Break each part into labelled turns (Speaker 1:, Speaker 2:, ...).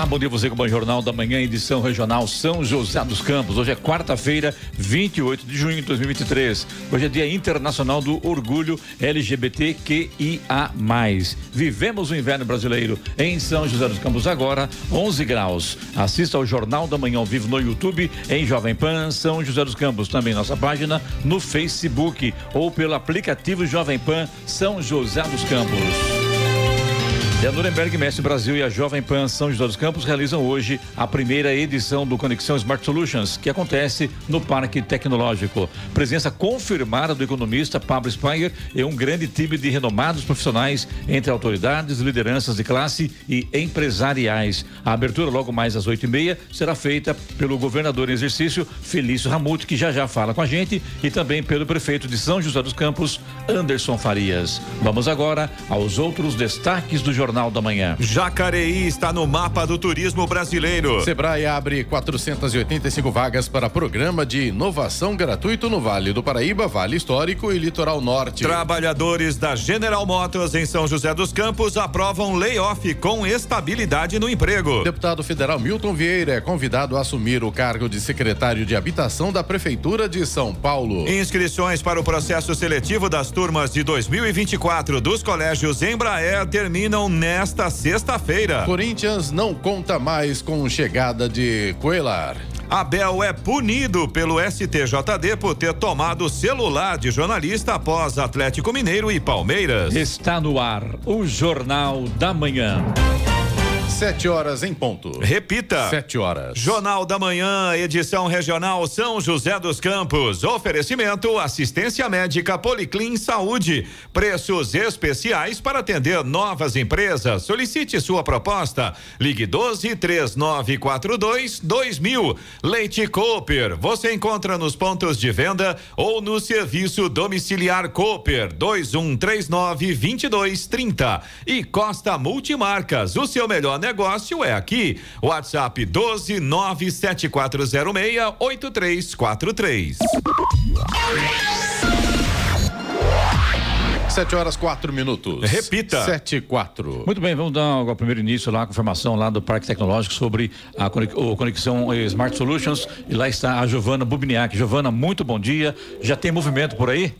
Speaker 1: Olá, bom dia você com o Jornal da Manhã, edição regional São José dos Campos. Hoje é quarta-feira, 28 de junho de 2023. Hoje é Dia Internacional do Orgulho LGBTQIA+. Vivemos o inverno brasileiro em São José dos Campos agora, 11 graus. Assista ao Jornal da Manhã ao vivo no YouTube, em Jovem Pan São José dos Campos. Também nossa página no Facebook ou pelo aplicativo Jovem Pan São José dos Campos. E a Nuremberg Mestre Brasil e a Jovem Pan São José dos Campos realizam hoje a primeira edição do Conexão Smart Solutions, que acontece no Parque Tecnológico. Presença confirmada do economista Pablo Speyer e um grande time de renomados profissionais entre autoridades, lideranças de classe e empresariais. A abertura, logo mais às oito e meia, será feita pelo governador em exercício, Felício Ramute, que já já fala com a gente, e também pelo prefeito de São José dos Campos, Anderson Farias. Vamos agora aos outros destaques do jornal Jornal da Manhã.
Speaker 2: Jacareí está no mapa do turismo brasileiro.
Speaker 3: Sebrae abre 485 vagas para programa de inovação gratuito no Vale do Paraíba, Vale Histórico e Litoral Norte.
Speaker 2: Trabalhadores da General Motors em São José dos Campos aprovam layoff com estabilidade no emprego.
Speaker 3: Deputado federal Milton Vieira é convidado a assumir o cargo de secretário de Habitação da Prefeitura de São Paulo.
Speaker 2: Inscrições para o processo seletivo das turmas de 2024 dos colégios Embraer terminam nesta sexta-feira.
Speaker 3: Corinthians não conta mais com chegada de Coelar.
Speaker 2: Abel é punido pelo STJD por ter tomado o celular de jornalista após Atlético Mineiro e Palmeiras.
Speaker 1: Está no ar o Jornal da Manhã.
Speaker 3: Sete horas em ponto.
Speaker 2: Repita.
Speaker 3: Sete horas.
Speaker 2: Jornal da Manhã, edição regional São José dos Campos. Oferecimento assistência médica Policlin Saúde. Preços especiais para atender novas empresas. Solicite sua proposta. Ligue 12 3942 2000. Leite Cooper. Você encontra nos pontos de venda ou no serviço domiciliar Cooper 2139 2230. E Costa Multimarcas. O seu melhor negócio negócio é aqui. WhatsApp 12 97406 8343.
Speaker 3: Sete horas quatro minutos.
Speaker 2: Repita.
Speaker 3: Sete e quatro.
Speaker 1: Muito bem, vamos dar o primeiro início lá, a confirmação lá do Parque Tecnológico sobre a conexão Smart Solutions. E lá está a Giovana Bubniak. Giovana, muito bom dia. Já tem movimento por aí?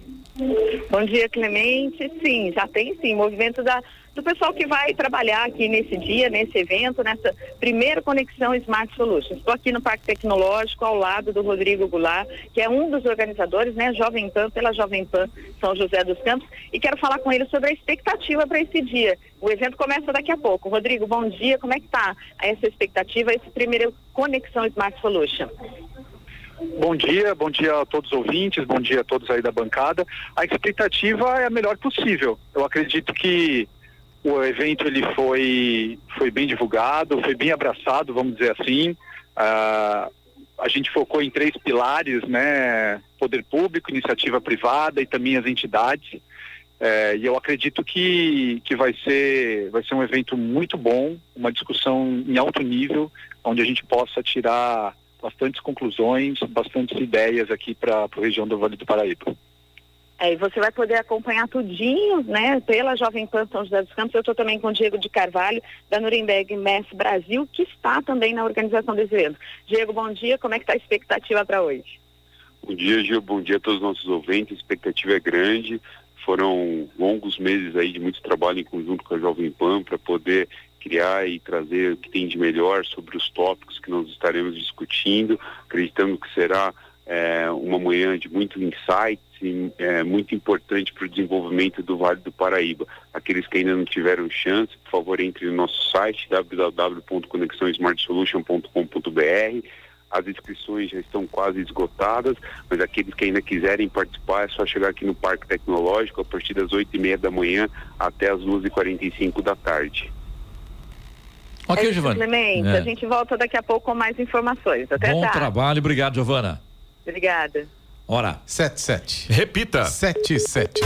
Speaker 4: Bom dia, Clemente. Sim, já tem sim. Movimento da, do pessoal que vai trabalhar aqui nesse dia, nesse evento, nessa primeira conexão Smart Solutions. Estou aqui no Parque Tecnológico, ao lado do Rodrigo Goulart, que é um dos organizadores, né, Jovem Pan, pela Jovem Pan São José dos Campos, e quero falar com ele sobre a expectativa para esse dia. O evento começa daqui a pouco. Rodrigo, bom dia. Como é que está essa expectativa, esse primeiro Conexão Smart Solution?
Speaker 5: Bom dia, bom dia a todos os ouvintes, bom dia a todos aí da bancada. A expectativa é a melhor possível. Eu acredito que o evento ele foi, foi bem divulgado, foi bem abraçado, vamos dizer assim. Uh, a gente focou em três pilares, né? Poder público, iniciativa privada e também as entidades. É, e eu acredito que, que vai, ser, vai ser um evento muito bom, uma discussão em alto nível, onde a gente possa tirar bastantes conclusões, bastantes ideias aqui para a região do Vale do Paraíba.
Speaker 4: É, e você vai poder acompanhar tudinho, né, pela Jovem Pan São José dos Campos. Eu estou também com o Diego de Carvalho, da Nuremberg Mess Brasil, que está também na organização desse evento. Diego, bom dia. Como é que está a expectativa para hoje?
Speaker 6: Bom dia, Gil. Bom dia a todos os nossos ouvintes. A expectativa é grande. Foram longos meses aí de muito trabalho em conjunto com a Jovem Pan para poder criar e trazer o que tem de melhor sobre os tópicos que nós estaremos discutindo, acreditando que será é, uma manhã de muito insights e é, muito importante para o desenvolvimento do Vale do Paraíba. Aqueles que ainda não tiveram chance, por favor, entre no nosso site www.conexãosmartsolution.com.br. As inscrições já estão quase esgotadas, mas aqueles que ainda quiserem participar é só chegar aqui no Parque Tecnológico a partir das oito e meia da manhã até as duas e quarenta da tarde.
Speaker 4: Ok, é Giovana. Clemente, é. a gente volta daqui a pouco com mais informações. Até
Speaker 1: Bom
Speaker 4: já.
Speaker 1: trabalho, obrigado, Giovana.
Speaker 4: Obrigada.
Speaker 1: Hora.
Speaker 3: 77.
Speaker 2: Repita.
Speaker 3: 77.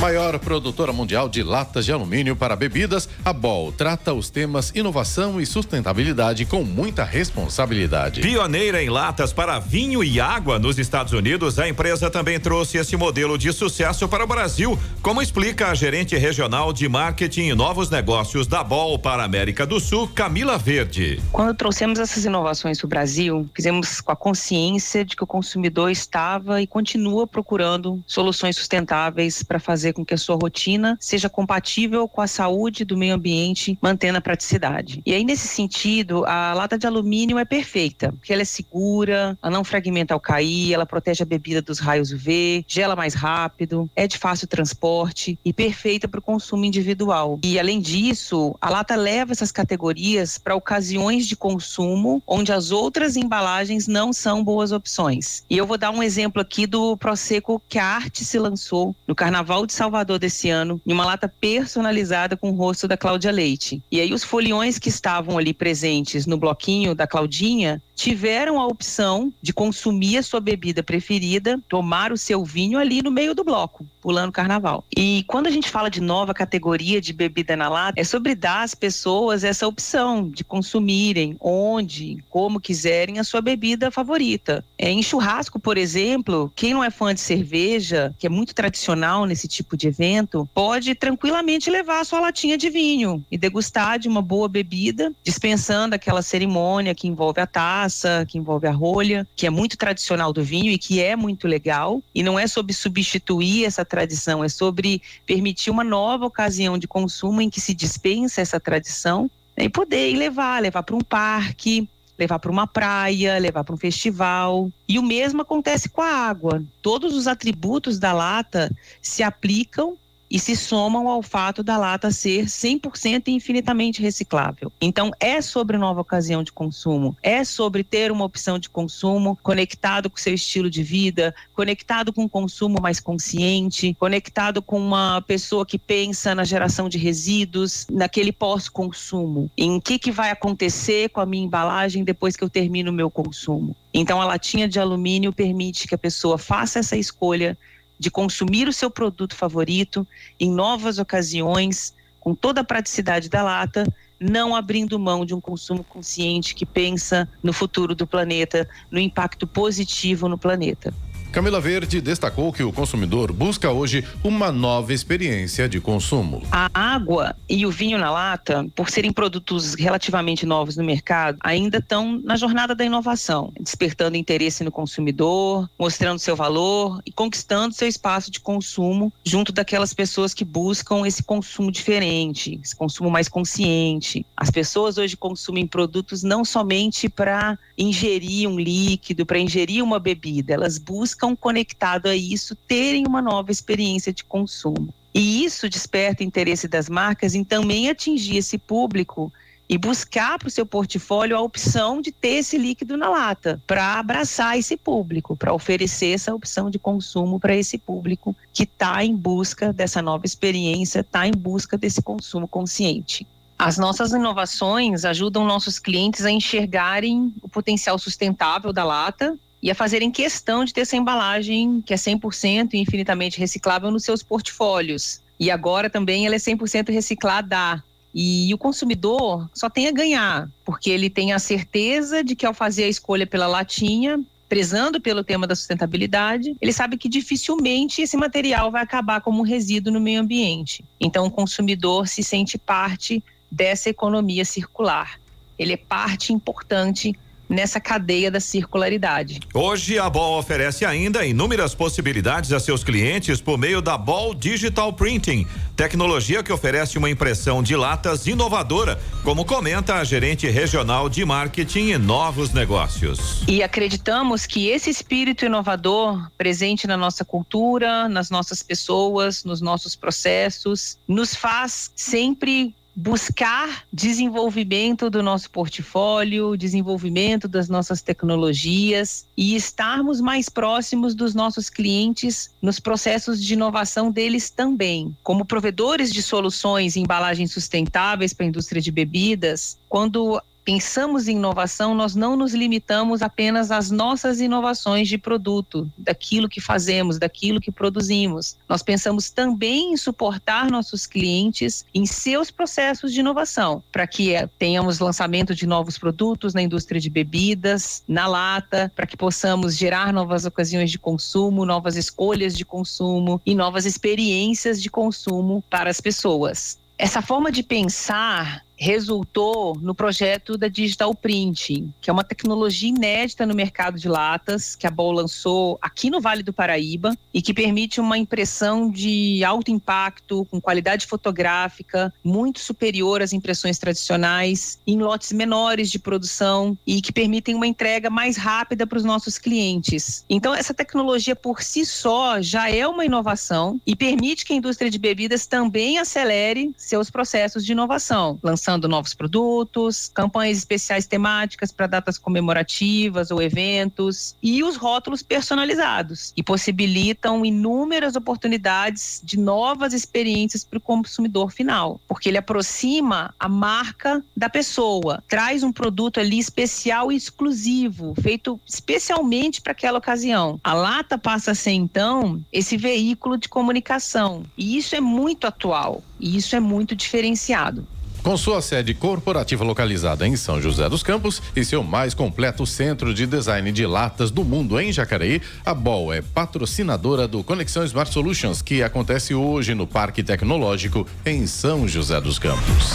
Speaker 3: Maior produtora mundial de latas de alumínio para bebidas, a Bol trata os temas inovação e sustentabilidade com muita responsabilidade.
Speaker 2: Pioneira em latas para vinho e água nos Estados Unidos, a empresa também trouxe esse modelo de sucesso para o Brasil, como explica a gerente regional de marketing e novos negócios da Bol para a América do Sul, Camila Verde.
Speaker 7: Quando trouxemos essas inovações para o Brasil, fizemos com a consciência de que o consumidor estava e continua procurando soluções sustentáveis para fazer fazer com que a sua rotina seja compatível com a saúde do meio ambiente, mantendo a praticidade. E aí, nesse sentido, a lata de alumínio é perfeita, porque ela é segura, ela não fragmenta ao cair, ela protege a bebida dos raios UV, gela mais rápido, é de fácil transporte e perfeita para o consumo individual. E além disso, a lata leva essas categorias para ocasiões de consumo onde as outras embalagens não são boas opções. E eu vou dar um exemplo aqui do Prosecco que a Arte se lançou no Carnaval de Salvador desse ano, em uma lata personalizada com o rosto da Cláudia Leite. E aí os foliões que estavam ali presentes no bloquinho da Claudinha tiveram a opção de consumir a sua bebida preferida, tomar o seu vinho ali no meio do bloco, pulando carnaval. E quando a gente fala de nova categoria de bebida na lata, é sobre dar às pessoas essa opção de consumirem onde, como quiserem a sua bebida favorita. É, em churrasco, por exemplo, quem não é fã de cerveja, que é muito tradicional nesse tipo de evento, pode tranquilamente levar a sua latinha de vinho e degustar de uma boa bebida, dispensando aquela cerimônia que envolve a taça que envolve a rolha, que é muito tradicional do vinho e que é muito legal. E não é sobre substituir essa tradição, é sobre permitir uma nova ocasião de consumo em que se dispensa essa tradição e poder ir levar, levar para um parque, levar para uma praia, levar para um festival. E o mesmo acontece com a água. Todos os atributos da lata se aplicam e se somam ao fato da lata ser 100% e infinitamente reciclável. Então, é sobre nova ocasião de consumo, é sobre ter uma opção de consumo conectado com seu estilo de vida, conectado com um consumo mais consciente, conectado com uma pessoa que pensa na geração de resíduos, naquele pós-consumo, em que, que vai acontecer com a minha embalagem depois que eu termino o meu consumo. Então, a latinha de alumínio permite que a pessoa faça essa escolha de consumir o seu produto favorito em novas ocasiões, com toda a praticidade da lata, não abrindo mão de um consumo consciente que pensa no futuro do planeta, no impacto positivo no planeta.
Speaker 3: Camila Verde destacou que o consumidor busca hoje uma nova experiência de consumo.
Speaker 7: A água e o vinho na lata, por serem produtos relativamente novos no mercado, ainda estão na jornada da inovação, despertando interesse no consumidor, mostrando seu valor e conquistando seu espaço de consumo junto daquelas pessoas que buscam esse consumo diferente, esse consumo mais consciente. As pessoas hoje consumem produtos não somente para ingerir um líquido, para ingerir uma bebida, elas buscam estão conectados a isso terem uma nova experiência de consumo. E isso desperta interesse das marcas em também atingir esse público e buscar para o seu portfólio a opção de ter esse líquido na lata, para abraçar esse público, para oferecer essa opção de consumo para esse público que está em busca dessa nova experiência, está em busca desse consumo consciente. As nossas inovações ajudam nossos clientes a enxergarem o potencial sustentável da lata e a fazerem questão de ter essa embalagem que é 100% e infinitamente reciclável nos seus portfólios. E agora também ela é 100% reciclada. E o consumidor só tem a ganhar, porque ele tem a certeza de que ao fazer a escolha pela latinha, prezando pelo tema da sustentabilidade, ele sabe que dificilmente esse material vai acabar como um resíduo no meio ambiente. Então o consumidor se sente parte dessa economia circular. Ele é parte importante nessa cadeia da circularidade.
Speaker 2: Hoje a Ball oferece ainda inúmeras possibilidades a seus clientes por meio da Ball Digital Printing, tecnologia que oferece uma impressão de latas inovadora, como comenta a gerente regional de marketing e novos negócios.
Speaker 7: E acreditamos que esse espírito inovador presente na nossa cultura, nas nossas pessoas, nos nossos processos, nos faz sempre buscar desenvolvimento do nosso portfólio, desenvolvimento das nossas tecnologias e estarmos mais próximos dos nossos clientes nos processos de inovação deles também. Como provedores de soluções e embalagens sustentáveis para a indústria de bebidas, quando pensamos em inovação, nós não nos limitamos apenas às nossas inovações de produto, daquilo que fazemos, daquilo que produzimos. Nós pensamos também em suportar nossos clientes em seus processos de inovação, para que eh, tenhamos lançamento de novos produtos na indústria de bebidas, na lata, para que possamos gerar novas ocasiões de consumo, novas escolhas de consumo e novas experiências de consumo para as pessoas. Essa forma de pensar resultou no projeto da Digital Printing, que é uma tecnologia inédita no mercado de latas, que a Bol lançou aqui no Vale do Paraíba e que permite uma impressão de alto impacto, com qualidade fotográfica muito superior às impressões tradicionais, em lotes menores de produção e que permitem uma entrega mais rápida para os nossos clientes. Então, essa tecnologia por si só já é uma inovação e permite que a indústria de bebidas também acelere seus processos de inovação, lançando lançando novos produtos, campanhas especiais temáticas para datas comemorativas ou eventos e os rótulos personalizados e possibilitam inúmeras oportunidades de novas experiências para o consumidor final, porque ele aproxima a marca da pessoa, traz um produto ali especial e exclusivo, feito especialmente para aquela ocasião. A lata passa a ser então esse veículo de comunicação e isso é muito atual e isso é muito diferenciado.
Speaker 3: Com sua sede corporativa localizada em São José dos Campos e seu mais completo centro de design de latas do mundo em Jacareí, a Bol é patrocinadora do Conexão Smart Solutions, que acontece hoje no Parque Tecnológico em São José dos Campos.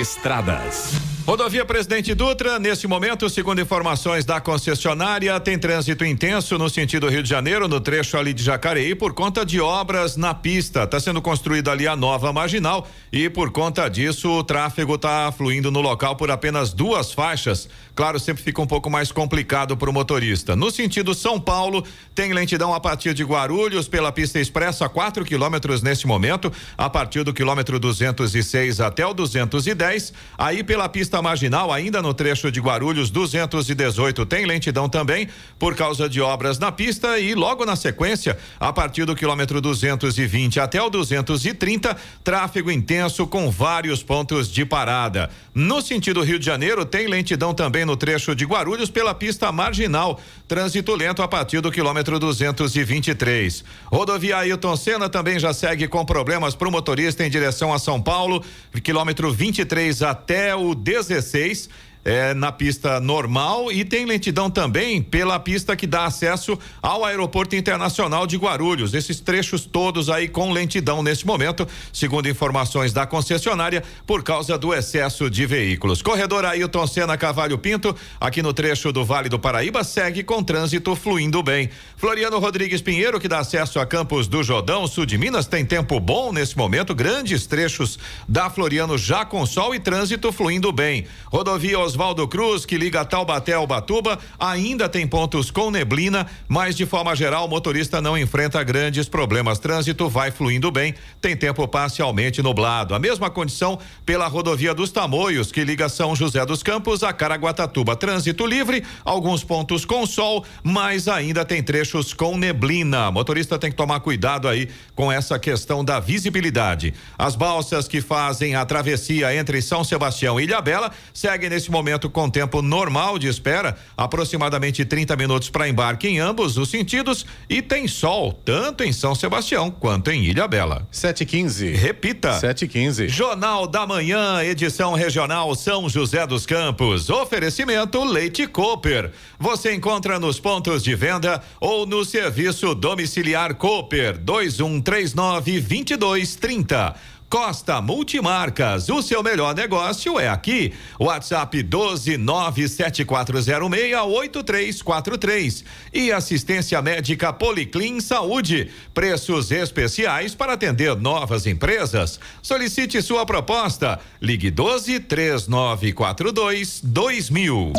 Speaker 2: Estradas. Rodovia Presidente Dutra, nesse momento, segundo informações da concessionária, tem trânsito intenso no sentido Rio de Janeiro, no trecho ali de Jacareí, por conta de obras na pista. Está sendo construída ali a nova marginal e por conta disso o tráfego está fluindo no local por apenas duas faixas. Claro, sempre fica um pouco mais complicado para o motorista. No sentido São Paulo, tem lentidão a partir de Guarulhos pela pista expressa, 4 quilômetros neste momento, a partir do quilômetro 206 até o 210. Aí pela pista pista marginal, ainda no trecho de Guarulhos 218, tem lentidão também por causa de obras na pista e logo na sequência, a partir do quilômetro 220 até o 230, tráfego intenso com vários pontos de parada. No sentido Rio de Janeiro, tem lentidão também no trecho de Guarulhos pela pista marginal, trânsito lento a partir do quilômetro 223. Rodovia Ailton Senna também já segue com problemas para o motorista em direção a São Paulo, quilômetro 23 até o 19 16 é, na pista normal e tem lentidão também pela pista que dá acesso ao Aeroporto Internacional de Guarulhos. Esses trechos todos aí com lentidão nesse momento, segundo informações da concessionária, por causa do excesso de veículos. Corredor Ailton Senna Cavalho Pinto, aqui no trecho do Vale do Paraíba, segue com trânsito fluindo bem. Floriano Rodrigues Pinheiro, que dá acesso a Campos do Jordão, sul de Minas, tem tempo bom nesse momento, grandes trechos da Floriano já com sol e trânsito fluindo bem. Rodovia Os Oswaldo Cruz, que liga Taubaté ao Batuba, ainda tem pontos com neblina, mas de forma geral o motorista não enfrenta grandes problemas. Trânsito vai fluindo bem, tem tempo parcialmente nublado. A mesma condição pela rodovia dos Tamoios, que liga São José dos Campos a Caraguatatuba. Trânsito livre, alguns pontos com sol, mas ainda tem trechos com neblina. Motorista tem que tomar cuidado aí com essa questão da visibilidade. As balsas que fazem a travessia entre São Sebastião e Ilhabela seguem nesse momento momento com tempo normal de espera, aproximadamente 30 minutos para embarque em ambos os sentidos e tem sol tanto em São Sebastião quanto em Ilha Bela.
Speaker 3: 715.
Speaker 2: Repita.
Speaker 3: 715.
Speaker 2: Jornal da Manhã, edição regional São José dos Campos. Oferecimento Leite Cooper. Você encontra nos pontos de venda ou no serviço domiciliar Cooper 2139 2230. Costa Multimarcas, o seu melhor negócio é aqui. WhatsApp 12974068343 e assistência médica Policlin Saúde. Preços especiais para atender novas empresas. Solicite sua proposta. Ligue 12 3942 2000.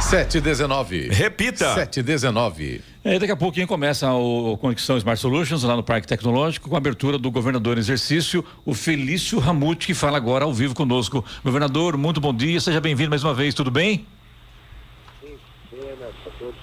Speaker 3: Sete dezenove.
Speaker 2: Repita.
Speaker 3: Sete dezenove.
Speaker 1: É, daqui a pouquinho começa o Conexão Smart Solutions lá no Parque Tecnológico com a abertura do governador em exercício, o Felício Ramute, que fala agora ao vivo conosco. Governador, muito bom dia, seja bem-vindo mais uma vez, tudo bem?
Speaker 8: A todos.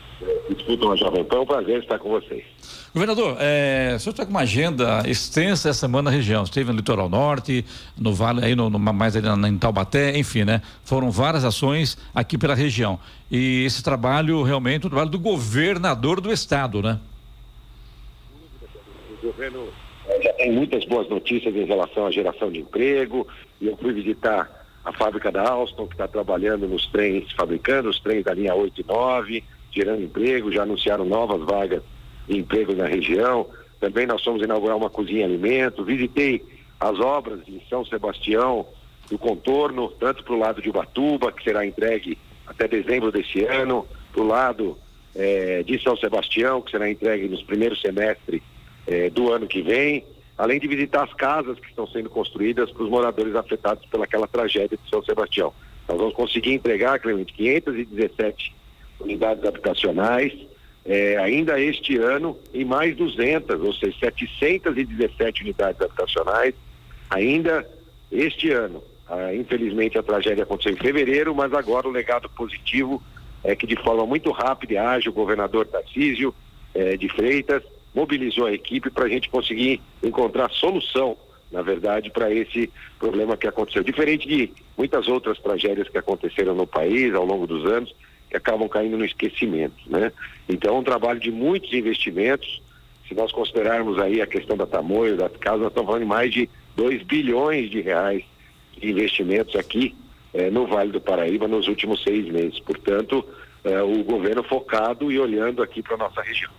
Speaker 8: disputam a Jovem Pan. É um prazer estar com vocês.
Speaker 1: Governador, é, o senhor está com uma agenda extensa essa semana na região. Esteve no litoral norte, no vale, aí no, no mais ali na, em Taubaté, enfim, né? Foram várias ações aqui pela região. E esse trabalho realmente é um trabalho do governador do estado, né?
Speaker 8: O governo é, já tem muitas boas notícias em relação à geração de emprego. E eu fui visitar a fábrica da Alstom, que está trabalhando nos trens, fabricando os trens da linha 8 e 9, gerando emprego, já anunciaram novas vagas de emprego na região. Também nós fomos inaugurar uma cozinha alimento. Visitei as obras em São Sebastião, do contorno, tanto para o lado de Ubatuba, que será entregue até dezembro desse ano, para o lado eh, de São Sebastião, que será entregue nos primeiros semestres eh, do ano que vem, além de visitar as casas que estão sendo construídas para os moradores afetados pelaquela tragédia de São Sebastião. Nós vamos conseguir entregar, Clemente, 517 unidades habitacionais, é, ainda este ano em mais 200, ou seja, 717 unidades habitacionais, ainda este ano. Ah, infelizmente a tragédia aconteceu em fevereiro, mas agora o legado positivo é que de forma muito rápida e ágil o governador Tarcísio é, de Freitas mobilizou a equipe para a gente conseguir encontrar solução, na verdade, para esse problema que aconteceu. Diferente de muitas outras tragédias que aconteceram no país ao longo dos anos, que acabam caindo no esquecimento, né? Então, é um trabalho de muitos investimentos. Se nós considerarmos aí a questão da tamanho das casas, nós estamos falando de mais de 2 bilhões de reais de investimentos aqui eh, no Vale do Paraíba nos últimos seis meses. Portanto, eh, o governo focado e olhando aqui para nossa região.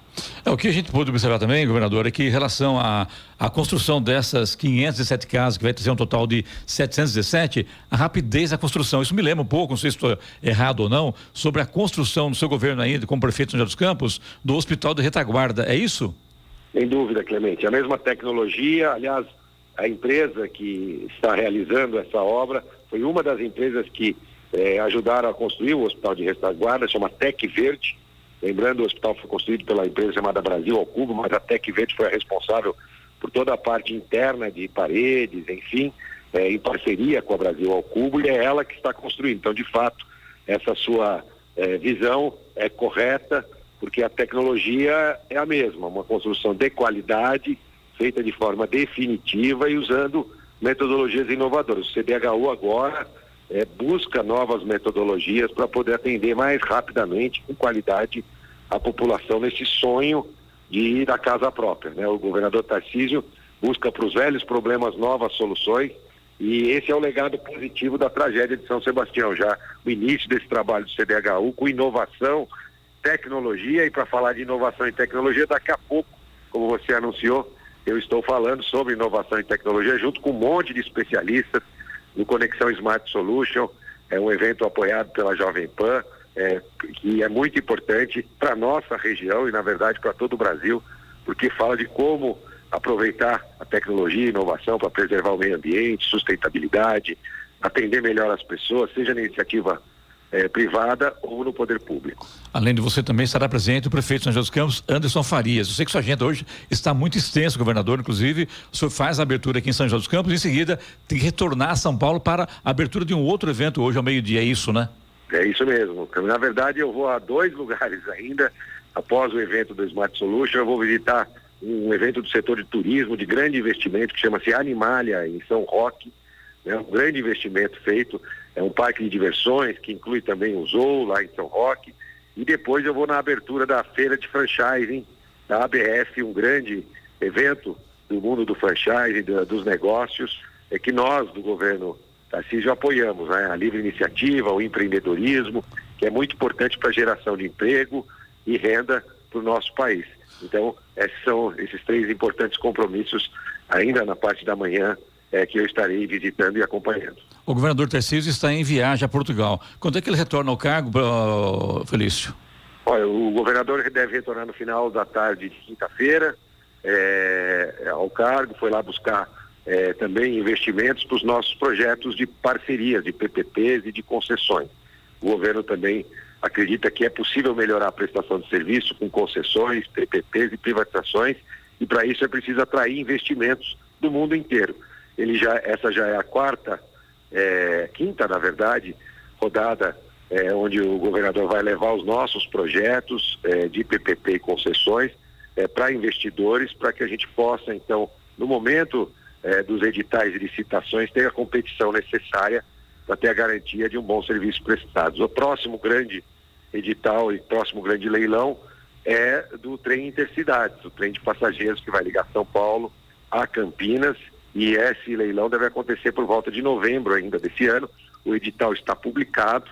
Speaker 1: É, o que a gente pôde observar também, governador, é que em relação à, à construção dessas 507 casas, que vai ter um total de 717, a rapidez da construção. Isso me lembra um pouco, não sei se estou errado ou não, sobre a construção no seu governo ainda, como prefeito de São José dos Campos, do Hospital de Retaguarda. É isso?
Speaker 8: Sem dúvida, Clemente. A mesma tecnologia, aliás, a empresa que está realizando essa obra foi uma das empresas que eh, ajudaram a construir o Hospital de Retaguarda, chama Tec Verde Lembrando, o hospital foi construído pela empresa chamada Brasil ao Cubo, mas a Tec Verde foi a responsável por toda a parte interna de paredes, enfim, é, em parceria com a Brasil ao Cubo, e é ela que está construindo. Então, de fato, essa sua é, visão é correta, porque a tecnologia é a mesma, uma construção de qualidade, feita de forma definitiva e usando metodologias inovadoras. O CDHU agora é, busca novas metodologias para poder atender mais rapidamente, com qualidade, a população nesse sonho de ir à casa própria. Né? O governador Tarcísio busca para os velhos problemas novas soluções e esse é o legado positivo da tragédia de São Sebastião, já o início desse trabalho do CDHU com inovação, tecnologia e para falar de inovação e tecnologia, daqui a pouco, como você anunciou, eu estou falando sobre inovação e tecnologia junto com um monte de especialistas no Conexão Smart Solution, é um evento apoiado pela Jovem Pan, é, que é muito importante para nossa região e, na verdade, para todo o Brasil, porque fala de como aproveitar a tecnologia e inovação para preservar o meio ambiente, sustentabilidade, atender melhor as pessoas, seja na iniciativa é, privada ou no poder público.
Speaker 1: Além de você também estará presente o prefeito de São José dos Campos, Anderson Farias. Eu sei que sua agenda hoje está muito extensa, governador, inclusive, o senhor faz a abertura aqui em São José dos Campos e em seguida tem que retornar a São Paulo para a abertura de um outro evento hoje ao meio-dia, é isso, né?
Speaker 8: É isso mesmo. Na verdade, eu vou a dois lugares ainda. Após o evento do Smart Solution, eu vou visitar um evento do setor de turismo de grande investimento que chama-se Animalia em São Roque. É um grande investimento feito. É um parque de diversões que inclui também o Zoo lá em São Roque. E depois eu vou na abertura da feira de franchising da ABF, um grande evento do mundo do franchise, dos negócios, é que nós do governo Tarcísio apoiamos, né? A livre iniciativa, o empreendedorismo, que é muito importante para a geração de emprego e renda para o nosso país. Então, esses são esses três importantes compromissos ainda na parte da manhã é, que eu estarei visitando e acompanhando.
Speaker 1: O governador Tarcísio está em viagem a Portugal. Quando é que ele retorna ao cargo, Felício?
Speaker 8: Olha, o governador deve retornar no final da tarde de quinta-feira é, ao cargo, foi lá buscar é, também investimentos para os nossos projetos de parcerias, de PPPs e de concessões. O governo também acredita que é possível melhorar a prestação de serviço com concessões, PPPs e privatizações, e para isso é preciso atrair investimentos do mundo inteiro. Ele já, essa já é a quarta, é, quinta, na verdade, rodada é, onde o governador vai levar os nossos projetos é, de PPP e concessões é, para investidores, para que a gente possa, então, no momento é, dos editais de licitações, ter a competição necessária para ter a garantia de um bom serviço prestado. O próximo grande edital e próximo grande leilão é do trem intercidades, o trem de passageiros que vai ligar São Paulo a Campinas e esse leilão deve acontecer por volta de novembro ainda desse ano. O edital está publicado,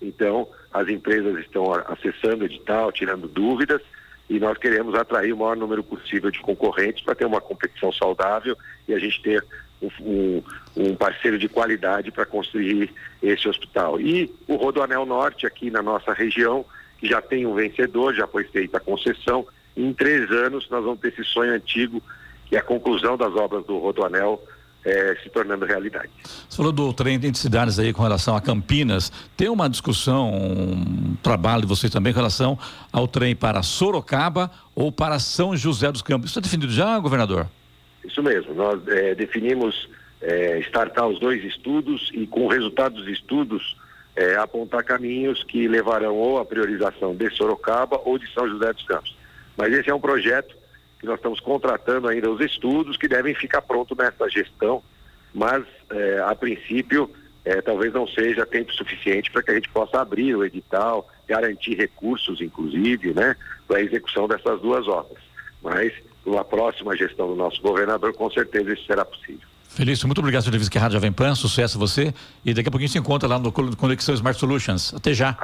Speaker 8: então as empresas estão acessando o edital, tirando dúvidas e nós queremos atrair o maior número possível de concorrentes para ter uma competição saudável e a gente ter um, um parceiro de qualidade para construir esse hospital. E o Rodoanel Norte, aqui na nossa região, que já tem um vencedor, já foi feita a concessão. Em três anos, nós vamos ter esse sonho antigo, que é a conclusão das obras do Rodoanel é, se tornando realidade.
Speaker 1: Você falou do trem de cidades aí com relação a Campinas. Tem uma discussão, um trabalho de vocês também com relação ao trem para Sorocaba ou para São José dos Campos. Isso está definido já, governador?
Speaker 8: Isso mesmo. Nós é, definimos é, startar os dois estudos e, com o resultado dos estudos, é, apontar caminhos que levarão ou à priorização de Sorocaba ou de São José dos Campos. Mas esse é um projeto que nós estamos contratando ainda os estudos que devem ficar prontos nessa gestão, mas é, a princípio é, talvez não seja tempo suficiente para que a gente possa abrir o edital, garantir recursos, inclusive, né, para a execução dessas duas obras. Mas numa próxima gestão do nosso governador, com certeza isso será possível.
Speaker 1: Felício, muito obrigado entrevista aqui, Rádio Jovem Pan, sucesso a você e daqui a pouquinho se encontra lá no Conexão Smart Solutions. Até já.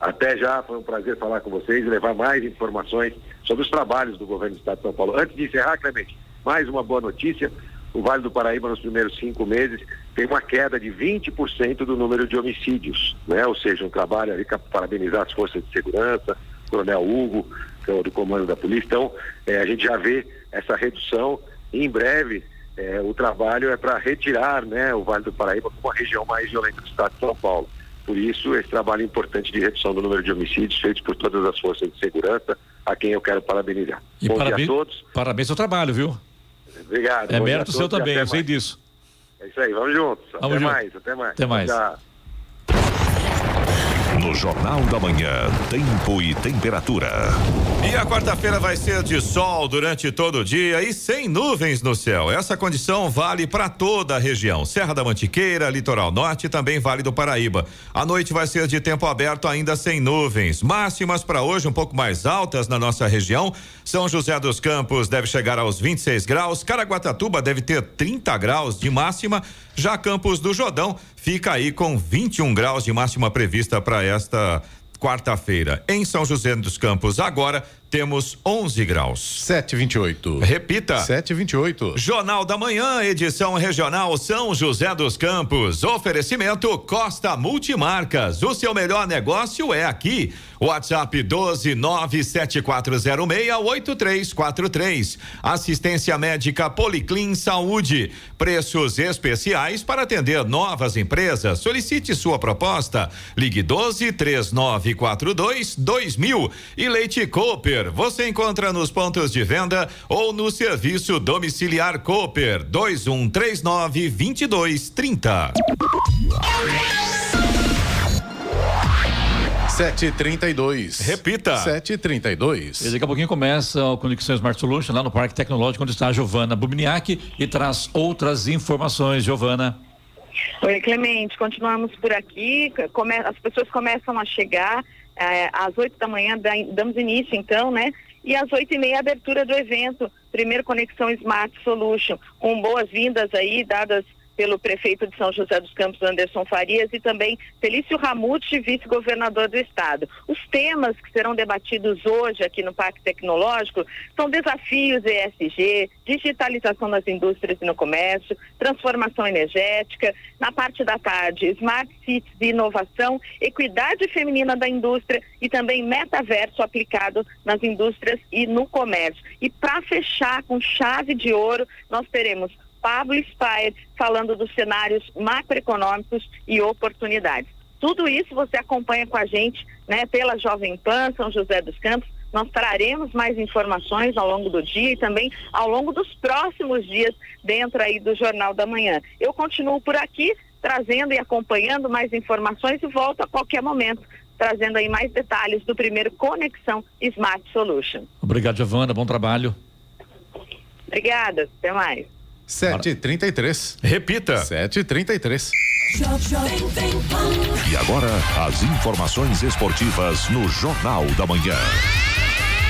Speaker 8: Até já, foi um prazer falar com vocês e levar mais informações sobre os trabalhos do governo do Estado de São Paulo. Antes de encerrar, Clemente, mais uma boa notícia. O Vale do Paraíba, nos primeiros cinco meses, tem uma queda de 20% do número de homicídios, né? Ou seja, um trabalho ali para parabenizar as forças de segurança, o Coronel Hugo, que é do comando da polícia. Então, é, a gente já vê essa redução. E em breve, é, o trabalho é para retirar né, o Vale do Paraíba como a região mais violenta do estado de São Paulo. Por isso, esse trabalho importante de redução do número de homicídios feitos por todas as forças de segurança, a quem eu quero parabenizar.
Speaker 1: E Bom parabéns, dia a todos. Parabéns ao trabalho, viu?
Speaker 8: Obrigado.
Speaker 1: É mérito seu também, eu sei disso.
Speaker 8: É isso aí, vamos juntos. Vamos até junto. mais, até mais.
Speaker 1: Até mais. Tchau.
Speaker 9: No Jornal da Manhã, tempo e temperatura.
Speaker 2: E a quarta-feira vai ser de sol durante todo o dia e sem nuvens no céu. Essa condição vale para toda a região. Serra da Mantiqueira, Litoral Norte e também Vale do Paraíba. A noite vai ser de tempo aberto, ainda sem nuvens. Máximas para hoje um pouco mais altas na nossa região. São José dos Campos deve chegar aos 26 graus. Caraguatatuba deve ter 30 graus de máxima. Já Campos do Jordão fica aí com 21 graus de máxima prevista para esta quarta-feira. Em São José dos Campos, agora temos 11 graus.
Speaker 3: 728.
Speaker 2: Repita.
Speaker 3: 728.
Speaker 2: Jornal da Manhã, edição regional São José dos Campos. Oferecimento Costa Multimarcas. O seu melhor negócio é aqui. WhatsApp 12974068343. Assistência médica Policlin Saúde. Preços especiais para atender novas empresas. Solicite sua proposta. Ligue 12 3942 2000 e Leite Cooper. Você encontra nos pontos de venda ou no serviço domiciliar Cooper 2139 2230.
Speaker 3: 732.
Speaker 2: Repita.
Speaker 3: 732.
Speaker 1: E daqui a pouquinho começa o Conexão Smart Solution lá no Parque Tecnológico, onde está a Giovana Bubniak e traz outras informações. Giovana.
Speaker 4: Oi, Clemente. Continuamos por aqui. Come... As pessoas começam a chegar. É, às oito da manhã damos início, então, né? E às oito e meia, abertura do evento. Primeiro Conexão Smart Solution. Com boas-vindas aí, dadas pelo prefeito de São José dos Campos, Anderson Farias, e também Felício Ramute, vice-governador do estado. Os temas que serão debatidos hoje aqui no Parque Tecnológico são desafios ESG, digitalização das indústrias e no comércio, transformação energética, na parte da tarde, Smart Cities e inovação, equidade feminina da indústria e também metaverso aplicado nas indústrias e no comércio. E para fechar com chave de ouro, nós teremos Pablo Spire falando dos cenários macroeconômicos e oportunidades. Tudo isso você acompanha com a gente, né, pela Jovem Pan, São José dos Campos. Nós traremos mais informações ao longo do dia e também ao longo dos próximos dias dentro aí do Jornal da Manhã. Eu continuo por aqui, trazendo e acompanhando mais informações e volto a qualquer momento trazendo aí mais detalhes do primeiro Conexão Smart Solution.
Speaker 1: Obrigado, Giovana. Bom trabalho.
Speaker 4: Obrigada. Até mais.
Speaker 3: 7h33.
Speaker 2: Repita.
Speaker 3: 7h33.
Speaker 9: E agora, as informações esportivas no Jornal da Manhã.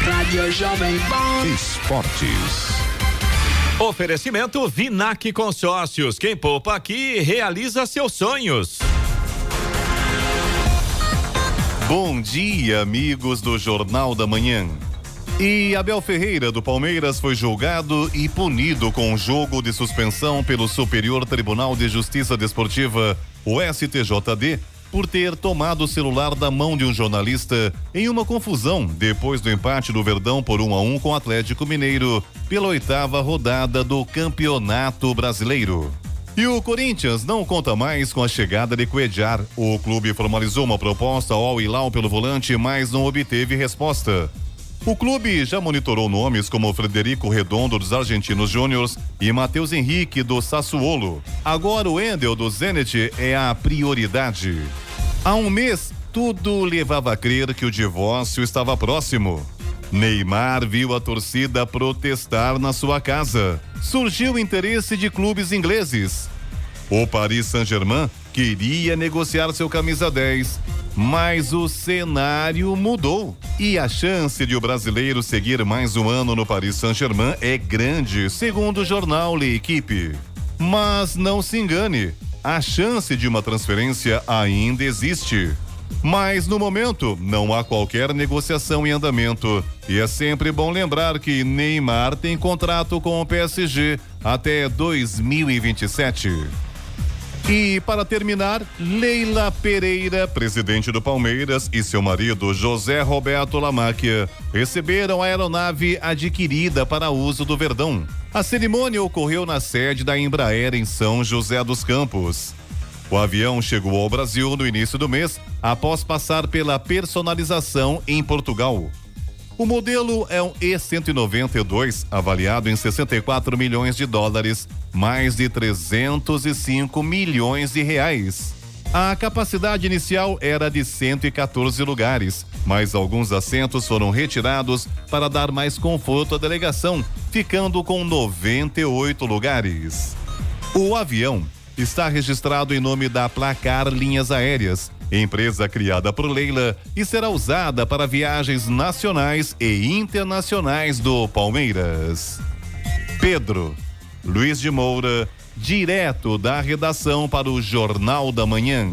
Speaker 10: Rádio Jovem Pan.
Speaker 9: Esportes.
Speaker 2: Oferecimento Vinac Consórcios. Quem poupa aqui realiza seus sonhos.
Speaker 11: Bom dia, amigos do Jornal da Manhã. E Abel Ferreira, do Palmeiras, foi julgado e punido com um jogo de suspensão pelo Superior Tribunal de Justiça Desportiva, o STJD, por ter tomado o celular da mão de um jornalista em uma confusão depois do empate do Verdão por 1 um a 1 um com o Atlético Mineiro pela oitava rodada do Campeonato Brasileiro. E o Corinthians não conta mais com a chegada de Cuejar. O clube formalizou uma proposta ao Hilal pelo volante, mas não obteve resposta. O clube já monitorou nomes como Frederico Redondo dos Argentinos Júniors e Matheus Henrique do Sassuolo. Agora o Endel do Zenit é a prioridade. Há um mês, tudo levava a crer que o divórcio estava próximo. Neymar viu a torcida protestar na sua casa. Surgiu interesse de clubes ingleses. O Paris Saint-Germain queria negociar seu camisa 10, mas o cenário mudou. E a chance de o brasileiro seguir mais um ano no Paris Saint-Germain é grande, segundo o jornal L'Equipe. Mas não se engane, a chance de uma transferência ainda existe. Mas no momento não há qualquer negociação em andamento. E é sempre bom lembrar que Neymar tem contrato com o PSG até 2027. E para terminar, Leila Pereira, presidente do Palmeiras, e seu marido José Roberto Lamáquia receberam a aeronave adquirida para uso do Verdão. A cerimônia ocorreu na sede da Embraer em São José dos Campos. O avião chegou ao Brasil no início do mês, após passar pela personalização em Portugal. O modelo é um E192, avaliado em 64 milhões de dólares, mais de 305 milhões de reais. A capacidade inicial era de 114 lugares, mas alguns assentos foram retirados para dar mais conforto à delegação, ficando com 98 lugares. O avião está registrado em nome da Placar Linhas Aéreas, empresa criada por Leila e será usada para viagens nacionais e internacionais do Palmeiras. Pedro Luiz de Moura, direto da redação para o Jornal da Manhã.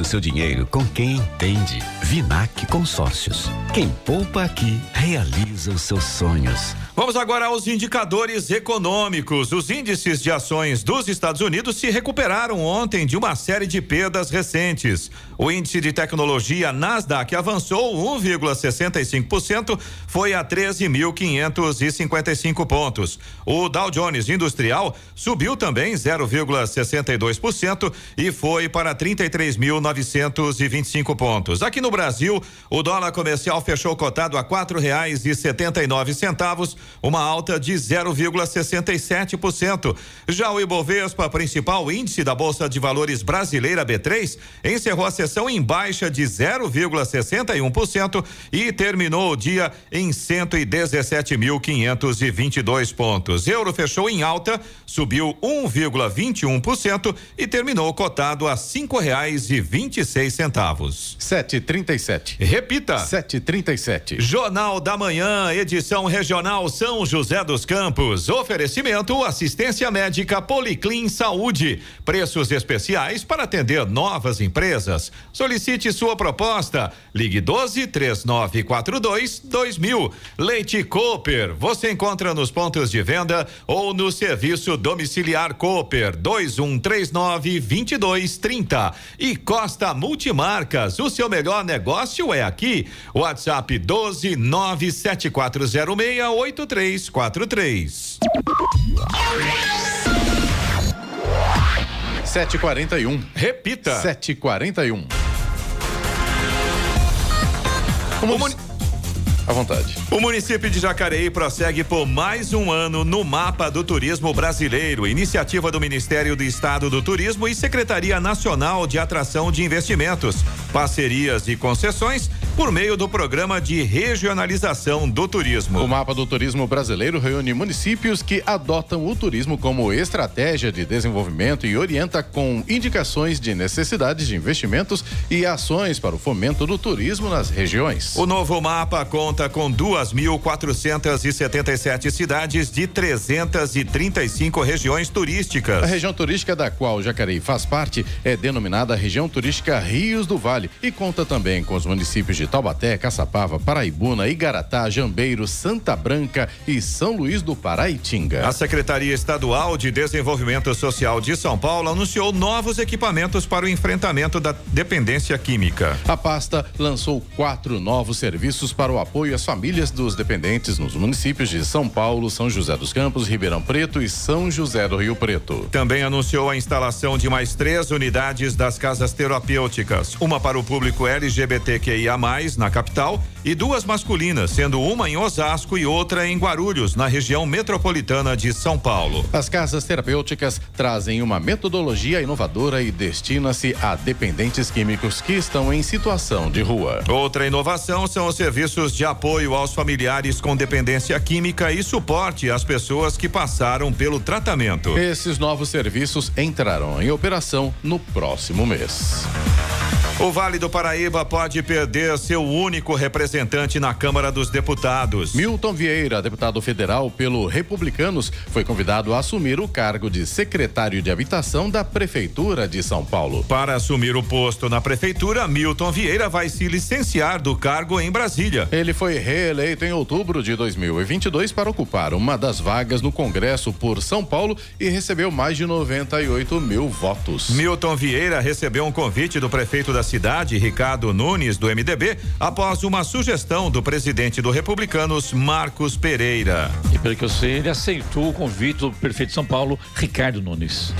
Speaker 12: o seu dinheiro com quem entende. Vinac Consórcios. Quem poupa aqui realiza os seus sonhos.
Speaker 2: Vamos agora aos indicadores econômicos. Os índices de ações dos Estados Unidos se recuperaram ontem de uma série de perdas recentes. O índice de tecnologia Nasdaq avançou 1,65%, foi a 13.555 pontos. O Dow Jones Industrial subiu também 0,62% e foi para 33.925 pontos. Aqui no Brasil, o dólar comercial fechou cotado a R$ 4,79 uma alta de 0,67%. Já o Ibovespa, principal índice da Bolsa de Valores brasileira B3, encerrou a sessão em baixa de 0,61% e terminou o dia em 117.522 pontos. Euro fechou em alta, subiu 1,21% e terminou cotado a cinco reais e vinte e seis centavos.
Speaker 3: Sete trinta e sete.
Speaker 2: Repita.
Speaker 3: Sete trinta e sete.
Speaker 2: Jornal da Manhã, edição regional São José dos Campos. Oferecimento assistência médica Policlin Saúde. Preços especiais para atender novas empresas. Solicite sua proposta. Ligue 12 3942 2000. Leite Cooper. Você encontra nos pontos de venda ou no serviço domiciliar Cooper 2139 2230. E Costa Multimarcas. O seu melhor negócio é aqui. WhatsApp 12 97406 8343.
Speaker 3: Sete quarenta e um.
Speaker 2: Repita.
Speaker 3: Sete quarenta e um. À vontade.
Speaker 2: O município de Jacareí prossegue por mais um ano no mapa do turismo brasileiro, iniciativa do Ministério do Estado do Turismo e Secretaria Nacional de Atração de Investimentos, parcerias e concessões por meio do programa de regionalização do turismo.
Speaker 3: O mapa do turismo brasileiro reúne municípios que adotam o turismo como estratégia de desenvolvimento e orienta com indicações de necessidades de investimentos e ações para o fomento do turismo nas regiões.
Speaker 2: O novo mapa conta com 2.477 cidades de 335 regiões turísticas.
Speaker 3: A região turística da qual Jacareí faz parte é denominada Região Turística Rios do Vale e conta também com os municípios de Taubaté, Caçapava, Paraibuna, Igaratá, Jambeiro, Santa Branca e São Luís do Paraitinga.
Speaker 2: A Secretaria Estadual de Desenvolvimento Social de São Paulo anunciou novos equipamentos para o enfrentamento da dependência química.
Speaker 3: A pasta lançou quatro novos serviços para o apoio às famílias dos dependentes nos municípios de São Paulo, São José dos Campos, Ribeirão Preto e São José do Rio Preto.
Speaker 2: Também anunciou a instalação de mais três unidades das casas terapêuticas, uma para o público LGBTQIA+, na capital, e duas masculinas, sendo uma em Osasco e outra em Guarulhos, na região metropolitana de São Paulo.
Speaker 3: As casas terapêuticas trazem uma metodologia inovadora e destina-se a dependentes químicos que estão em situação de rua.
Speaker 2: Outra inovação são os serviços de apoio aos familiares com dependência química e suporte às pessoas que passaram pelo tratamento.
Speaker 3: Esses novos serviços entrarão em operação no próximo mês.
Speaker 2: O Vale do Paraíba pode perder seu único representante na Câmara dos Deputados.
Speaker 3: Milton Vieira, deputado federal pelo Republicanos, foi convidado a assumir o cargo de secretário de Habitação da Prefeitura de São Paulo.
Speaker 2: Para assumir o posto na Prefeitura, Milton Vieira vai se licenciar do cargo em Brasília.
Speaker 3: Ele foi reeleito em outubro de 2022 para ocupar uma das vagas no Congresso por São Paulo e recebeu mais de 98 mil votos.
Speaker 2: Milton Vieira recebeu um convite do prefeito da cidade, Ricardo Nunes, do MDB, após uma sugestão do presidente do Republicanos, Marcos Pereira.
Speaker 1: E pelo que eu sei, ele aceitou o convite do prefeito de São Paulo, Ricardo Nunes.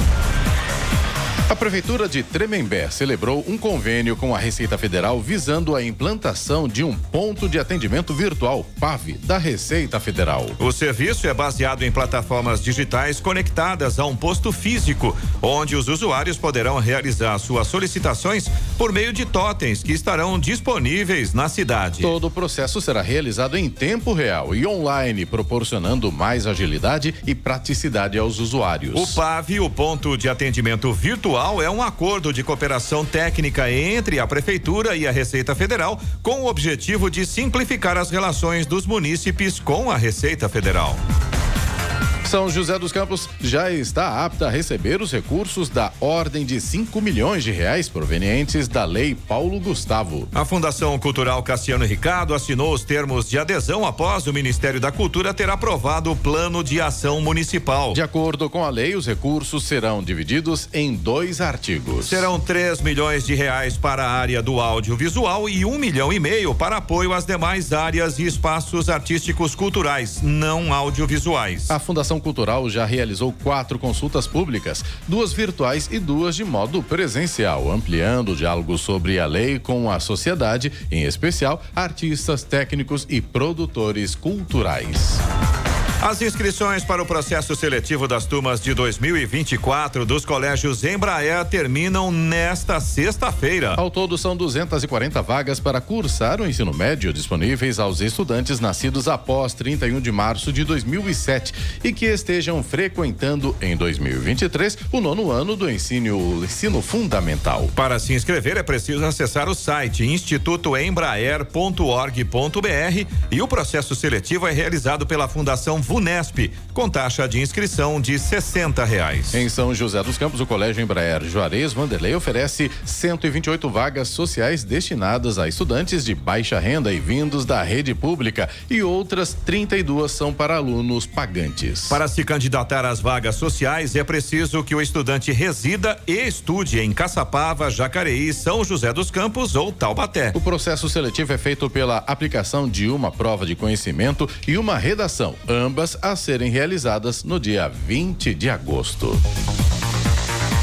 Speaker 3: A Prefeitura de Tremembé celebrou um convênio com a Receita Federal visando a implantação de um ponto de atendimento virtual, PAV, da Receita Federal.
Speaker 2: O serviço é baseado em plataformas digitais conectadas a um posto físico, onde os usuários poderão realizar suas solicitações por meio de totens que estarão disponíveis na cidade.
Speaker 3: Todo o processo será realizado em tempo real e online, proporcionando mais agilidade e praticidade aos usuários.
Speaker 2: O PAV, o ponto de atendimento virtual, é um acordo de cooperação técnica entre a Prefeitura e a Receita Federal, com o objetivo de simplificar as relações dos munícipes com a Receita Federal.
Speaker 3: São José dos Campos já está apta a receber os recursos da ordem de 5 milhões de reais provenientes da Lei Paulo Gustavo.
Speaker 2: A Fundação Cultural Cassiano Ricardo assinou os termos de adesão após o Ministério da Cultura ter aprovado o Plano de Ação Municipal.
Speaker 3: De acordo com a lei, os recursos serão divididos em dois artigos.
Speaker 2: Serão 3 milhões de reais para a área do audiovisual e um milhão e meio para apoio às demais áreas e espaços artísticos culturais não audiovisuais.
Speaker 3: A Fundação Cultural já realizou quatro consultas públicas, duas virtuais e duas de modo presencial, ampliando o diálogo sobre a lei com a sociedade, em especial artistas, técnicos e produtores culturais.
Speaker 2: As inscrições para o processo seletivo das turmas de 2024 dos colégios Embraer terminam nesta sexta-feira.
Speaker 3: Ao todo, são 240 vagas para cursar o ensino médio disponíveis aos estudantes nascidos após 31 de março de 2007 e que estejam frequentando em 2023 o nono ano do ensino, ensino fundamental.
Speaker 2: Para se inscrever é preciso acessar o site institutoembraer.org.br e o processo seletivo é realizado pela Fundação Vunesp, com taxa de inscrição de 60 reais.
Speaker 3: Em São José dos Campos, o Colégio Embraer Juarez Vanderlei oferece 128 vagas sociais destinadas a estudantes de baixa renda e vindos da rede pública e outras 32 são para alunos pagantes.
Speaker 2: Para se candidatar às vagas sociais, é preciso que o estudante resida e estude em Caçapava, Jacareí, São José dos Campos ou Taubaté.
Speaker 3: O processo seletivo é feito pela aplicação de uma prova de conhecimento e uma redação, ambas a serem realizadas no dia 20 de agosto.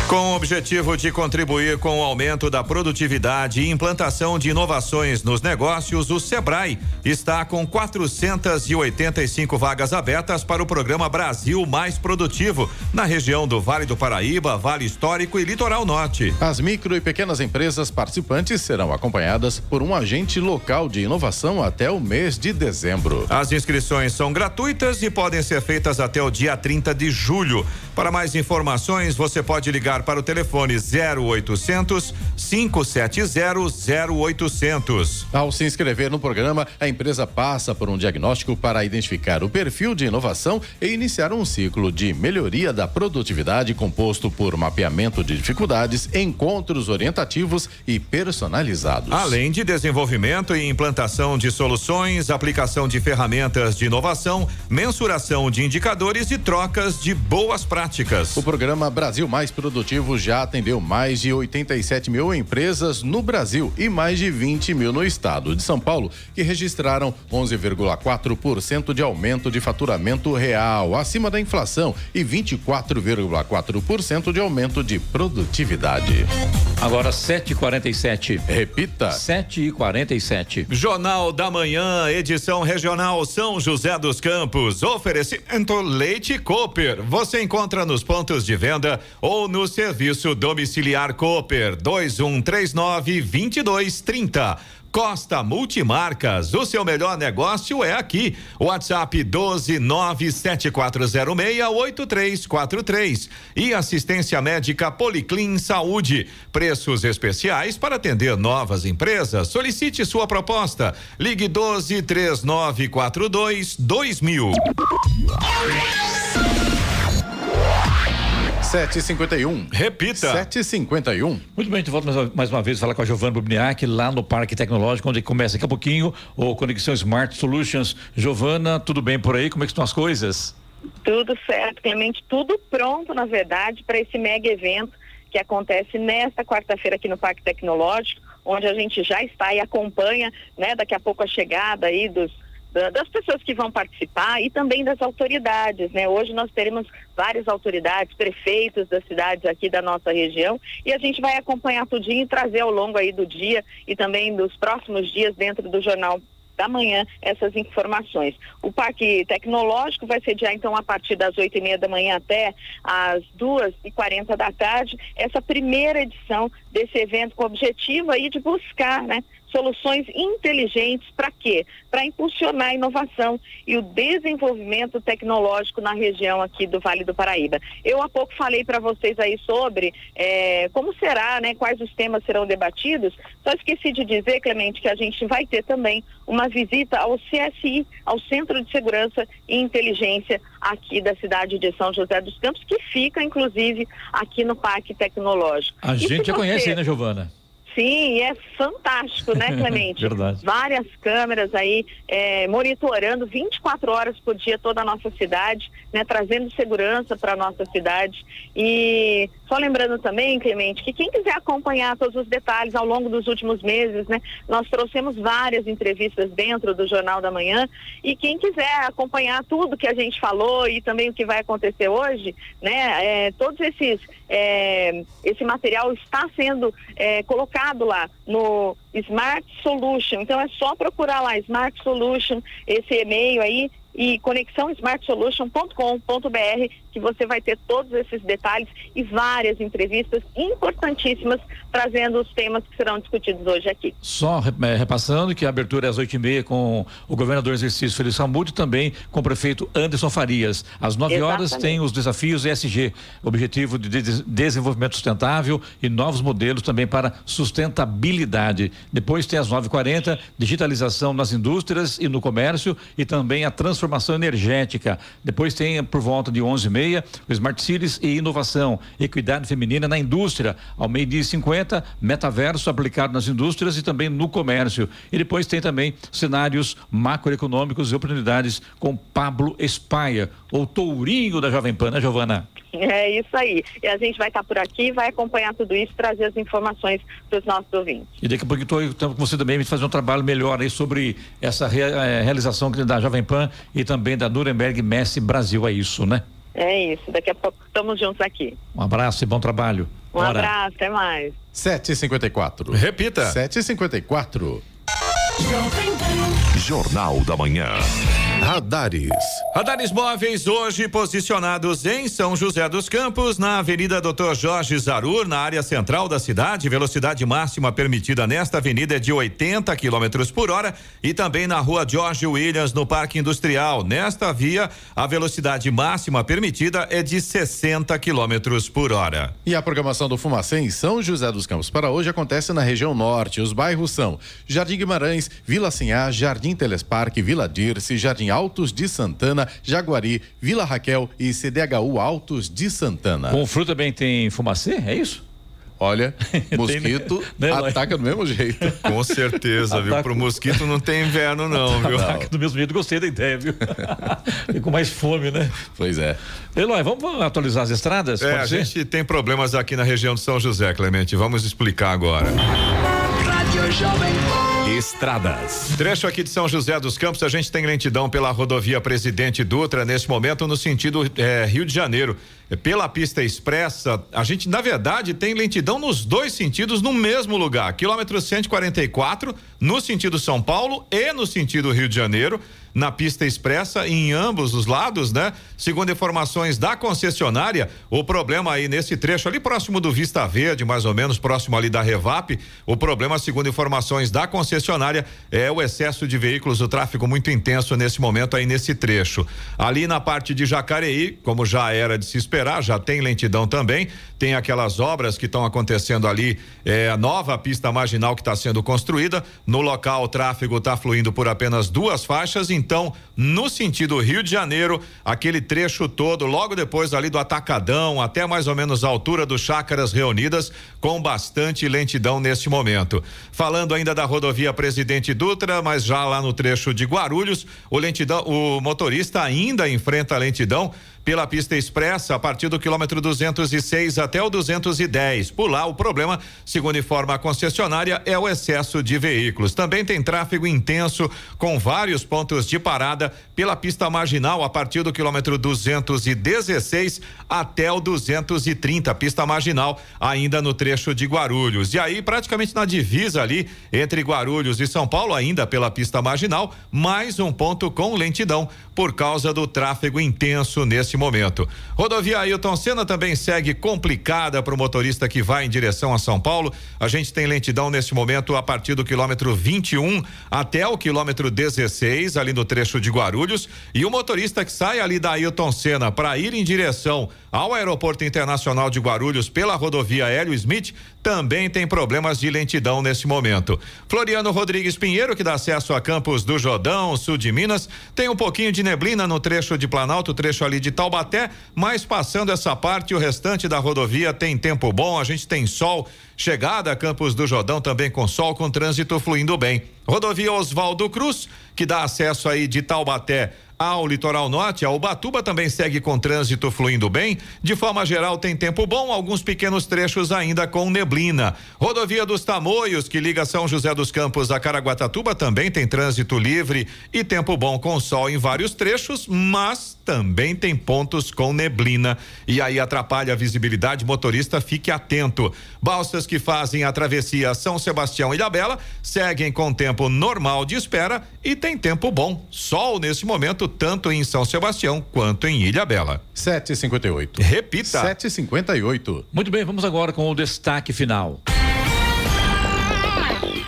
Speaker 2: Com o objetivo de contribuir com o aumento da produtividade e implantação de inovações nos negócios, o Sebrae está com 485 vagas abertas para o programa Brasil Mais Produtivo, na região do Vale do Paraíba, Vale Histórico e Litoral Norte.
Speaker 3: As micro e pequenas empresas participantes serão acompanhadas por um agente local de inovação até o mês de dezembro.
Speaker 2: As inscrições são gratuitas e podem ser feitas até o dia 30 de julho. Para mais informações, você pode ligar para o telefone 0800 570 0800.
Speaker 3: Ao se inscrever no programa, a empresa passa por um diagnóstico para identificar o perfil de inovação e iniciar um ciclo de melhoria da produtividade composto por mapeamento de dificuldades, encontros orientativos e personalizados.
Speaker 2: Além de desenvolvimento e implantação de soluções, aplicação de ferramentas de inovação, mensuração de indicadores e trocas de boas práticas práticas.
Speaker 3: O programa Brasil Mais Produtivo já atendeu mais de 87 mil empresas no Brasil e mais de 20 mil no estado de São Paulo, que registraram 11,4% de aumento de faturamento real, acima da inflação, e 24,4% de aumento de produtividade.
Speaker 1: Agora 7h47.
Speaker 3: Repita.
Speaker 1: 7h47.
Speaker 2: Jornal da Manhã, edição regional São José dos Campos. Oferecimento Leite Cooper. Você encontra nos pontos de venda ou no serviço domiciliar Cooper 2139 2230. Costa Multimarcas, o seu melhor negócio é aqui. WhatsApp 12974068343 e assistência médica Policlin Saúde. Preços especiais para atender novas empresas. Solicite sua proposta. Ligue 12 3942 2000.
Speaker 3: 751.
Speaker 2: Repita.
Speaker 3: 751.
Speaker 1: Muito bem, a gente volta mais, mais uma vez falar com a Giovana Bubniak lá no Parque Tecnológico, onde começa daqui a pouquinho o Conexão Smart Solutions. Giovana, tudo bem por aí? Como é que estão as coisas?
Speaker 4: Tudo certo, Clemente, tudo pronto, na verdade, para esse mega evento que acontece nesta quarta-feira aqui no Parque Tecnológico, onde a gente já está e acompanha, né, daqui a pouco a chegada aí dos das pessoas que vão participar e também das autoridades, né? Hoje nós teremos várias autoridades, prefeitos das cidades aqui da nossa região e a gente vai acompanhar tudinho e trazer ao longo aí do dia e também dos próximos dias dentro do jornal da manhã essas informações. O Parque Tecnológico vai sediar então a partir das oito e meia da manhã até às duas e quarenta da tarde essa primeira edição desse evento com o objetivo aí de buscar, né, soluções inteligentes para quê? Para impulsionar a inovação e o desenvolvimento tecnológico na região aqui do Vale do Paraíba. Eu há pouco falei para vocês aí sobre é, como será, né? Quais os temas serão debatidos. Só esqueci de dizer, Clemente, que a gente vai ter também uma visita ao CSI, ao Centro de Segurança e Inteligência aqui da cidade de São José dos Campos, que fica, inclusive, aqui no Parque Tecnológico.
Speaker 1: A gente já você... conhece, né, Giovana?
Speaker 4: Sim, é fantástico, né, Clemente?
Speaker 1: Verdade.
Speaker 4: Várias câmeras aí é, monitorando 24 horas por dia toda a nossa cidade, né, trazendo segurança para a nossa cidade. E só lembrando também, Clemente, que quem quiser acompanhar todos os detalhes ao longo dos últimos meses, né, nós trouxemos várias entrevistas dentro do Jornal da Manhã. E quem quiser acompanhar tudo que a gente falou e também o que vai acontecer hoje, né, é, todos esses é, esse material está sendo é, lá no Smart Solution. Então é só procurar lá Smart Solution, esse e-mail aí e conexãosmartsolution.com.br que você vai ter todos esses detalhes e várias entrevistas importantíssimas trazendo os temas que serão discutidos hoje aqui.
Speaker 1: Só é, repassando que a abertura é às oito e meia com o governador exercício Felício Ramute também com o prefeito Anderson Farias. Às nove horas tem os desafios ESG, Objetivo de Desenvolvimento Sustentável e novos modelos também para sustentabilidade. Depois tem às nove e quarenta digitalização nas indústrias e no comércio e também a transformação energética. Depois tem por volta de onze e meia o Smart Cities e inovação, equidade feminina na indústria. Ao meio dia e cinquenta, metaverso aplicado nas indústrias e também no comércio. E depois tem também cenários macroeconômicos e oportunidades com Pablo Espaia, ou Tourinho da Jovem Pan, né, Giovana?
Speaker 4: É isso aí. E a gente vai estar por aqui, vai acompanhar tudo isso, trazer as informações para os nossos ouvintes.
Speaker 1: E daqui a pouco estou com você também fazer um trabalho melhor aí sobre essa eh, realização da Jovem Pan e também da Nuremberg Messi Brasil, é isso, né?
Speaker 4: É isso. Daqui a pouco estamos juntos aqui.
Speaker 1: Um abraço e bom trabalho.
Speaker 4: Um Bora. abraço, até mais.
Speaker 3: 7h54.
Speaker 2: Repita.
Speaker 3: 7h54.
Speaker 9: Jornal da Manhã.
Speaker 3: Radares.
Speaker 2: Radares móveis hoje posicionados em São José dos Campos, na Avenida Doutor Jorge Zarur, na área central da cidade. Velocidade máxima permitida nesta avenida é de 80 km por hora e também na rua Jorge Williams, no Parque Industrial. Nesta via, a velocidade máxima permitida é de 60 km por hora.
Speaker 3: E a programação do Fumacê em São José dos Campos para hoje acontece na região norte. Os bairros são Jardim Guimarães, Vila Sinhá, Jardim Telesparque, Vila Dirce, Jardim Altos de Santana, Jaguari, Vila Raquel e CDHU Altos de Santana.
Speaker 1: Com fruta também tem fumacê, é isso?
Speaker 3: Olha, mosquito né, ataca do mesmo jeito.
Speaker 2: Com certeza, viu? Pro mosquito não tem inverno, não, viu? Ataca
Speaker 1: do mesmo jeito, gostei da ideia, viu? e com mais fome, né?
Speaker 3: Pois é.
Speaker 1: Eloy, vamos atualizar as estradas?
Speaker 2: É, a gente tem problemas aqui na região de São José, Clemente. Vamos explicar agora. Rádio
Speaker 9: Jovem Estradas.
Speaker 2: Trecho aqui de São José dos Campos, a gente tem lentidão pela rodovia Presidente Dutra, nesse momento no sentido é, Rio de Janeiro. É, pela pista expressa, a gente, na verdade, tem lentidão nos dois sentidos no mesmo lugar. Quilômetro 144, no sentido São Paulo e no sentido Rio de Janeiro na pista expressa em ambos os lados, né? Segundo informações da concessionária, o problema aí nesse trecho ali próximo do Vista Verde, mais ou menos próximo ali da Revap, o problema, segundo informações da concessionária, é o excesso de veículos, o tráfego muito intenso nesse momento aí nesse trecho. Ali na parte de Jacareí, como já era de se esperar, já tem lentidão também, tem aquelas obras que estão acontecendo ali, é, a nova pista marginal que está sendo construída. No local, o tráfego está fluindo por apenas duas faixas, então, no sentido Rio de Janeiro, aquele trecho todo, logo depois ali do Atacadão, até mais ou menos a altura do Chácaras Reunidas, com bastante lentidão neste momento. Falando ainda da rodovia Presidente Dutra, mas já lá no trecho de Guarulhos, o lentidão, o motorista ainda enfrenta lentidão pela pista expressa a partir do quilômetro 206 até o 210. Por lá, o problema, segundo informa a concessionária, é o excesso de veículos. Também tem tráfego intenso com vários pontos de parada pela pista marginal a partir do quilômetro 216 até o 230, pista marginal, ainda no trecho de Guarulhos. E aí, praticamente na divisa ali entre Guarulhos e São Paulo, ainda pela pista marginal, mais um ponto com lentidão por causa do tráfego intenso nesse momento. Rodovia Ailton Senna também segue complicada para o motorista que vai em direção a São Paulo. A gente tem lentidão neste momento a partir do quilômetro 21 até o quilômetro 16, ali no trecho de Guarulhos. E o motorista que sai ali da Ailton Senna para ir em direção ao Aeroporto Internacional de Guarulhos pela rodovia Hélio Smith também tem problemas de lentidão nesse momento. Floriano Rodrigues Pinheiro, que dá acesso a Campos do Jordão, sul de Minas, tem um pouquinho de neblina no trecho de Planalto, trecho ali de Taubaté, mas passando essa parte, o restante da rodovia tem tempo bom, a gente tem sol. Chegada a Campos do Jordão também com sol, com trânsito fluindo bem. Rodovia Oswaldo Cruz, que dá acesso aí de Taubaté ao litoral norte, a Ubatuba também segue com trânsito fluindo bem. De forma geral, tem tempo bom, alguns pequenos trechos ainda com neblina. Rodovia dos Tamoios, que liga São José dos Campos a Caraguatatuba, também tem trânsito livre e tempo bom com sol em vários trechos, mas também tem pontos com neblina. E aí atrapalha a visibilidade, motorista fique atento. Balsas que fazem a travessia São Sebastião e Ilhabela seguem com tempo normal de espera e tem tempo bom. Sol nesse momento tanto em São Sebastião quanto em Ilha Bela.
Speaker 3: 758.
Speaker 2: Repita.
Speaker 3: 758.
Speaker 1: Muito bem, vamos agora com o destaque final.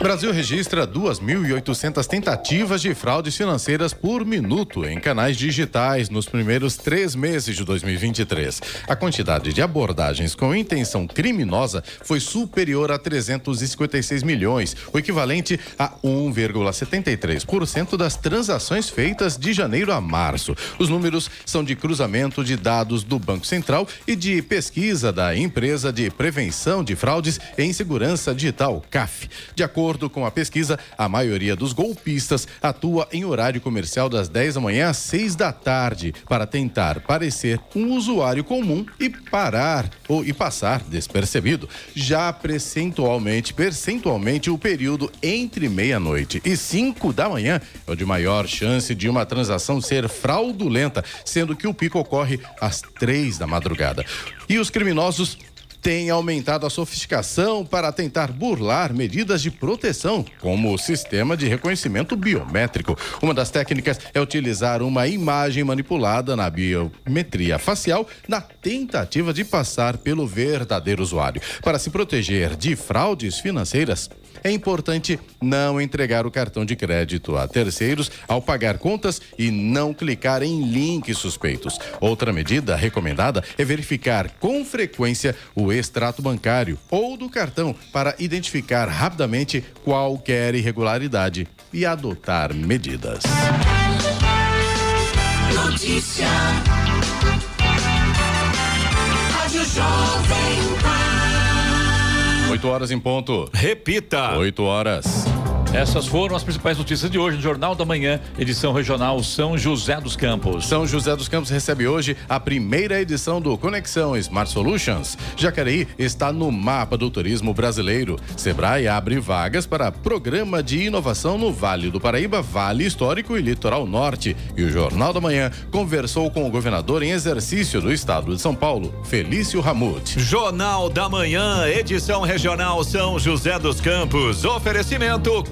Speaker 3: Brasil registra 2.800 tentativas de fraudes financeiras por minuto em canais digitais nos primeiros três meses de 2023. A quantidade de abordagens com intenção criminosa foi superior a 356 milhões, o equivalente a 1,73% das transações feitas de janeiro a março. Os números são de cruzamento de dados do Banco Central e de pesquisa da empresa de prevenção de fraudes em segurança digital, CAF. De acordo acordo com a pesquisa, a maioria dos golpistas atua em horário comercial das 10 da manhã às 6 da tarde para tentar parecer um usuário comum e parar ou e passar despercebido. Já percentualmente, percentualmente o período entre meia-noite e 5 da manhã é o de maior chance de uma transação ser fraudulenta, sendo que o pico ocorre às três da madrugada. E os criminosos tem aumentado a sofisticação para tentar burlar medidas de proteção, como o sistema de reconhecimento biométrico. Uma das técnicas é utilizar uma imagem manipulada na biometria facial na tentativa de passar pelo verdadeiro usuário. Para se proteger de fraudes financeiras, é importante não entregar o cartão de crédito a terceiros ao pagar contas e não clicar em links suspeitos. Outra medida recomendada é verificar com frequência o extrato bancário ou do cartão para identificar rapidamente qualquer irregularidade e adotar medidas.
Speaker 10: Notícia. Rádio Jovem.
Speaker 3: 8 horas em ponto.
Speaker 2: Repita.
Speaker 3: 8 horas.
Speaker 1: Essas foram as principais notícias de hoje no Jornal da Manhã, edição regional São José dos Campos.
Speaker 3: São José dos Campos recebe hoje a primeira edição do Conexão Smart Solutions. Jacareí está no mapa do turismo brasileiro. Sebrae abre vagas para programa de inovação no Vale do Paraíba, Vale Histórico e Litoral Norte. E o Jornal da Manhã conversou com o governador em exercício do estado de São Paulo, Felício Ramute.
Speaker 2: Jornal da Manhã, edição regional São José dos Campos. Oferecimento